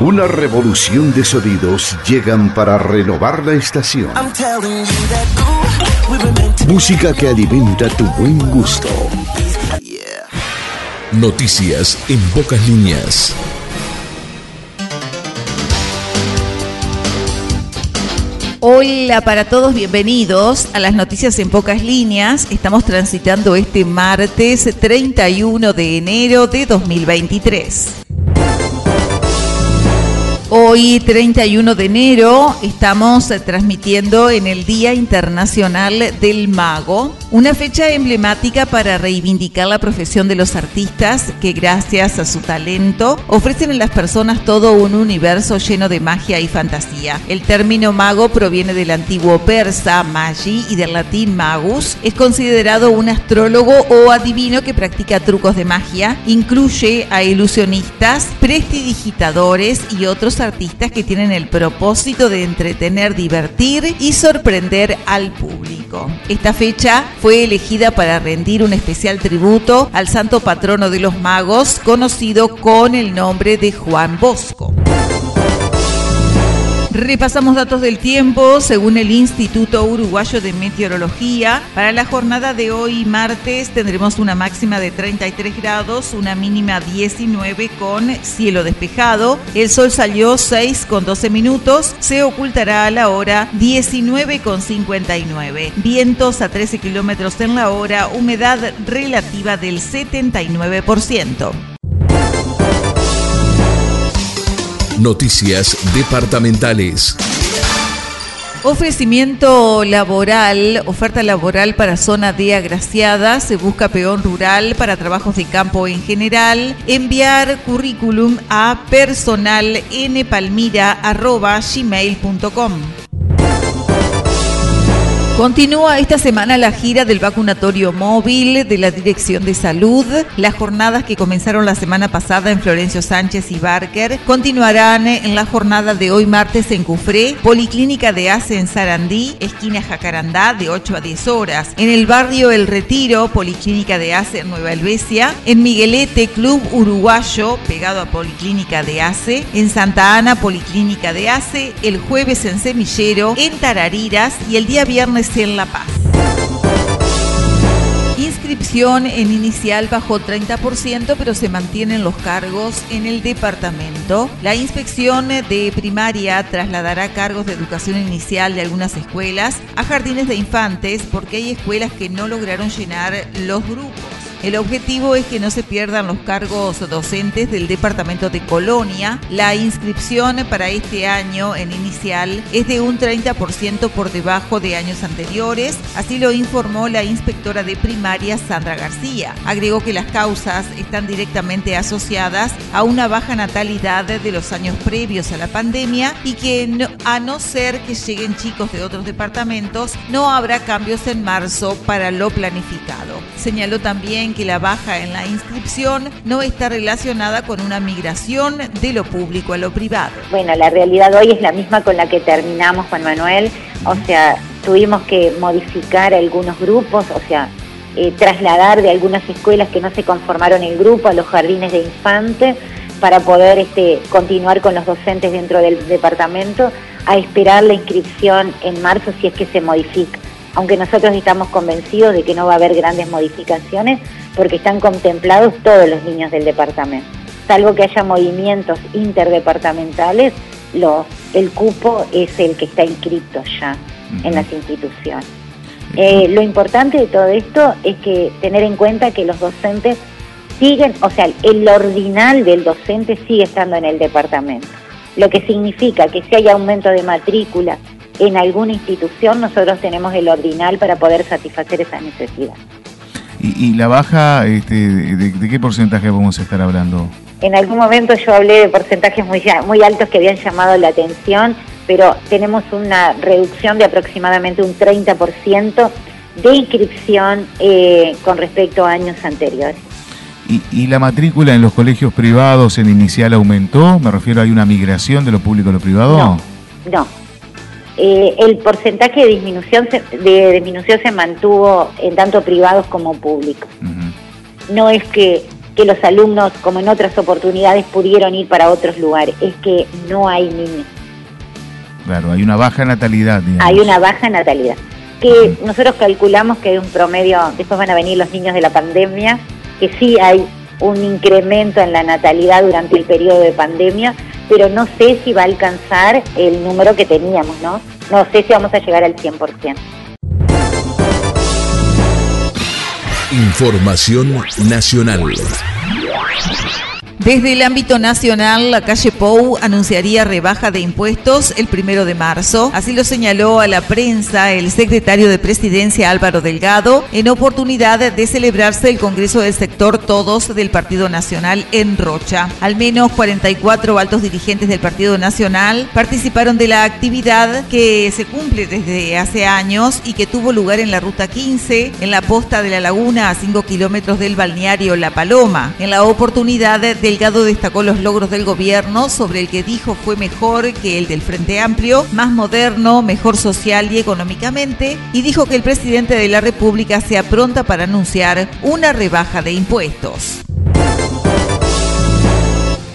Una revolución de sonidos llegan para renovar la estación. Música que alimenta tu buen gusto. Noticias en pocas líneas. Hola para todos, bienvenidos a las noticias en pocas líneas. Estamos transitando este martes 31 de enero de 2023. Hoy, 31 de enero, estamos transmitiendo en el Día Internacional del Mago, una fecha emblemática para reivindicar la profesión de los artistas que gracias a su talento ofrecen a las personas todo un universo lleno de magia y fantasía. El término mago proviene del antiguo persa magi y del latín magus. Es considerado un astrólogo o adivino que practica trucos de magia. Incluye a ilusionistas, prestidigitadores y otros artistas que tienen el propósito de entretener, divertir y sorprender al público. Esta fecha fue elegida para rendir un especial tributo al santo patrono de los magos, conocido con el nombre de Juan Bosco. Repasamos datos del tiempo según el Instituto Uruguayo de Meteorología. Para la jornada de hoy, martes, tendremos una máxima de 33 grados, una mínima 19 con cielo despejado. El sol salió 6 con 12 minutos, se ocultará a la hora 19 con 59. Vientos a 13 kilómetros en la hora, humedad relativa del 79%. Noticias departamentales. Ofrecimiento laboral, oferta laboral para zona de agraciada, se busca peón rural para trabajos de campo en general, enviar currículum a personalnpalmira.gmail.com. Continúa esta semana la gira del vacunatorio móvil de la Dirección de Salud. Las jornadas que comenzaron la semana pasada en Florencio Sánchez y Barker continuarán en la jornada de hoy martes en Cufré, Policlínica de ACE en Sarandí, esquina Jacarandá de 8 a 10 horas. En el barrio El Retiro, Policlínica de ACE en Nueva Helvecia. En Miguelete, Club Uruguayo, pegado a Policlínica de ACE. En Santa Ana, Policlínica de ACE. El jueves en Semillero, en Tarariras y el día viernes en La Paz. Inscripción en inicial bajó 30%, pero se mantienen los cargos en el departamento. La inspección de primaria trasladará cargos de educación inicial de algunas escuelas a jardines de infantes porque hay escuelas que no lograron llenar los grupos. El objetivo es que no se pierdan los cargos docentes del departamento de Colonia. La inscripción para este año en inicial es de un 30% por debajo de años anteriores, así lo informó la inspectora de primaria Sandra García. Agregó que las causas están directamente asociadas a una baja natalidad de los años previos a la pandemia y que a no ser que lleguen chicos de otros departamentos, no habrá cambios en marzo para lo planificado. Señaló también que la baja en la inscripción no está relacionada con una migración de lo público a lo privado. Bueno, la realidad hoy es la misma con la que terminamos, Juan Manuel. O sea, tuvimos que modificar algunos grupos, o sea, eh, trasladar de algunas escuelas que no se conformaron el grupo a los jardines de infantes para poder este, continuar con los docentes dentro del departamento a esperar la inscripción en marzo si es que se modifica aunque nosotros estamos convencidos de que no va a haber grandes modificaciones porque están contemplados todos los niños del departamento. Salvo que haya movimientos interdepartamentales, el cupo es el que está inscrito ya en las instituciones. Eh, lo importante de todo esto es que tener en cuenta que los docentes siguen, o sea, el ordinal del docente sigue estando en el departamento, lo que significa que si hay aumento de matrícula en alguna institución nosotros tenemos el ordinal para poder satisfacer esa necesidad. ¿Y, la baja, este, de, qué porcentaje vamos a estar hablando? En algún momento yo hablé de porcentajes muy, muy altos que habían llamado la atención, pero tenemos una reducción de aproximadamente un 30% de inscripción eh, con respecto a años anteriores. ¿Y, ¿Y, la matrícula en los colegios privados en inicial aumentó? Me refiero, ¿hay una migración de lo público a lo privado? No, no. Eh, el porcentaje de disminución, se, de disminución se mantuvo en tanto privados como públicos. No es que que los alumnos, como en otras oportunidades, pudieron ir para otros lugares, es que no hay niños. Claro, hay una baja natalidad. Hay una baja natalidad, que nosotros calculamos que hay un promedio, después van a venir los niños de la pandemia, que sí hay un incremento en la natalidad durante el periodo de pandemia, pero no sé si va a alcanzar el número que teníamos, ¿no? No sé si vamos a llegar al 100%. Información nacional. Desde el ámbito nacional, la calle Pou anunciaría rebaja de impuestos el primero de marzo. Así lo señaló a la prensa el secretario de Presidencia Álvaro Delgado en oportunidad de celebrarse el Congreso del Sector Todos del Partido Nacional en Rocha. Al menos 44 altos dirigentes del Partido Nacional participaron de la actividad que se cumple desde hace años y que tuvo lugar en la Ruta 15, en la posta de la laguna a 5 kilómetros del balneario La Paloma. En la oportunidad del Delgado destacó los logros del gobierno, sobre el que dijo fue mejor que el del Frente Amplio, más moderno, mejor social y económicamente, y dijo que el presidente de la República sea pronta para anunciar una rebaja de impuestos.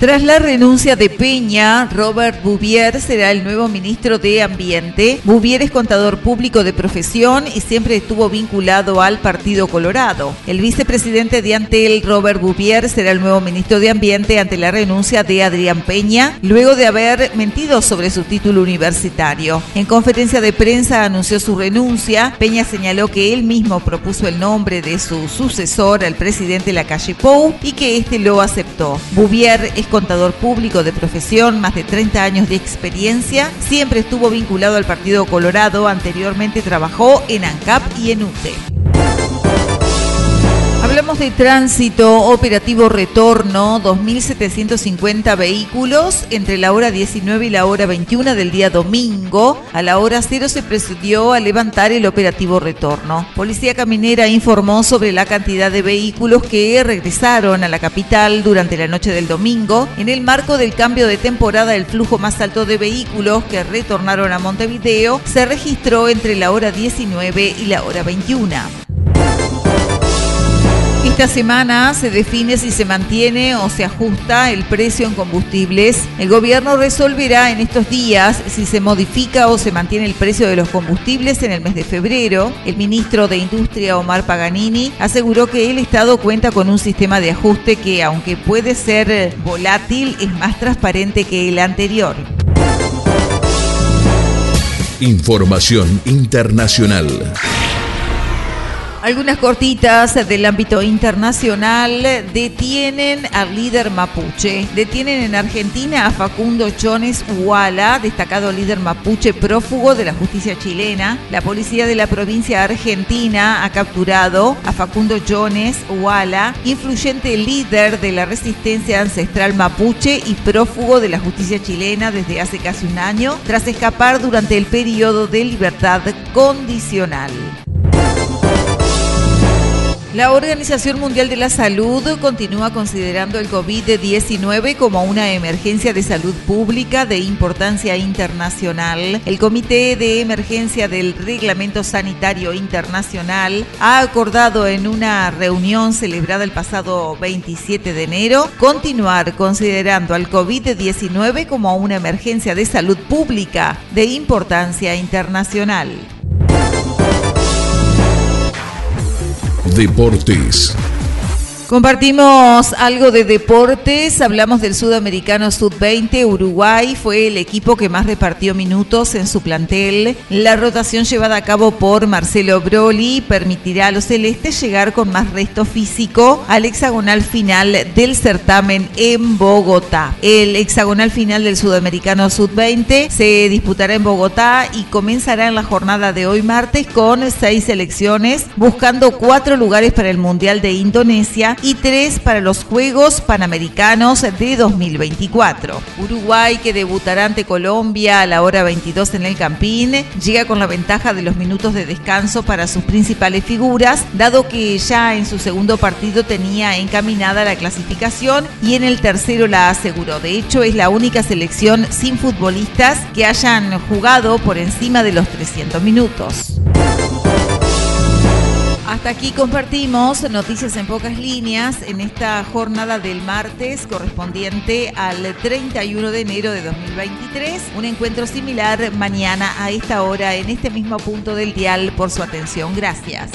Tras la renuncia de Peña, Robert Bouvier será el nuevo ministro de Ambiente. Bouvier es contador público de profesión y siempre estuvo vinculado al Partido Colorado. El vicepresidente de Antel, Robert Bouvier, será el nuevo ministro de Ambiente ante la renuncia de Adrián Peña, luego de haber mentido sobre su título universitario. En conferencia de prensa anunció su renuncia. Peña señaló que él mismo propuso el nombre de su sucesor al presidente Lacalle Pou y que este lo aceptó. Bouvier es contador público de profesión, más de 30 años de experiencia, siempre estuvo vinculado al Partido Colorado, anteriormente trabajó en ANCAP y en UTE. De tránsito operativo retorno, 2.750 vehículos entre la hora 19 y la hora 21 del día domingo. A la hora cero se procedió a levantar el operativo retorno. Policía Caminera informó sobre la cantidad de vehículos que regresaron a la capital durante la noche del domingo. En el marco del cambio de temporada, el flujo más alto de vehículos que retornaron a Montevideo se registró entre la hora 19 y la hora 21. Esta semana se define si se mantiene o se ajusta el precio en combustibles. El gobierno resolverá en estos días si se modifica o se mantiene el precio de los combustibles en el mes de febrero. El ministro de Industria, Omar Paganini, aseguró que el Estado cuenta con un sistema de ajuste que, aunque puede ser volátil, es más transparente que el anterior. Información internacional. Algunas cortitas del ámbito internacional detienen al líder mapuche. Detienen en Argentina a Facundo Chones Huala, destacado líder mapuche prófugo de la justicia chilena. La policía de la provincia argentina ha capturado a Facundo Chones Huala, influyente líder de la resistencia ancestral mapuche y prófugo de la justicia chilena desde hace casi un año, tras escapar durante el periodo de libertad condicional. La Organización Mundial de la Salud continúa considerando el COVID-19 como una emergencia de salud pública de importancia internacional. El Comité de Emergencia del Reglamento Sanitario Internacional ha acordado en una reunión celebrada el pasado 27 de enero continuar considerando al COVID-19 como una emergencia de salud pública de importancia internacional. Deportes. Compartimos algo de deportes, hablamos del sudamericano Sud-20, Uruguay fue el equipo que más repartió minutos en su plantel. La rotación llevada a cabo por Marcelo Broli permitirá a los celestes llegar con más resto físico al hexagonal final del certamen en Bogotá. El hexagonal final del sudamericano Sud-20 se disputará en Bogotá y comenzará en la jornada de hoy martes con seis selecciones buscando cuatro lugares para el Mundial de Indonesia y tres para los Juegos Panamericanos de 2024. Uruguay, que debutará ante Colombia a la hora 22 en el Campín, llega con la ventaja de los minutos de descanso para sus principales figuras, dado que ya en su segundo partido tenía encaminada la clasificación y en el tercero la aseguró. De hecho, es la única selección sin futbolistas que hayan jugado por encima de los 300 minutos. Hasta aquí compartimos noticias en pocas líneas en esta jornada del martes correspondiente al 31 de enero de 2023. Un encuentro similar mañana a esta hora en este mismo punto del dial por su atención. Gracias.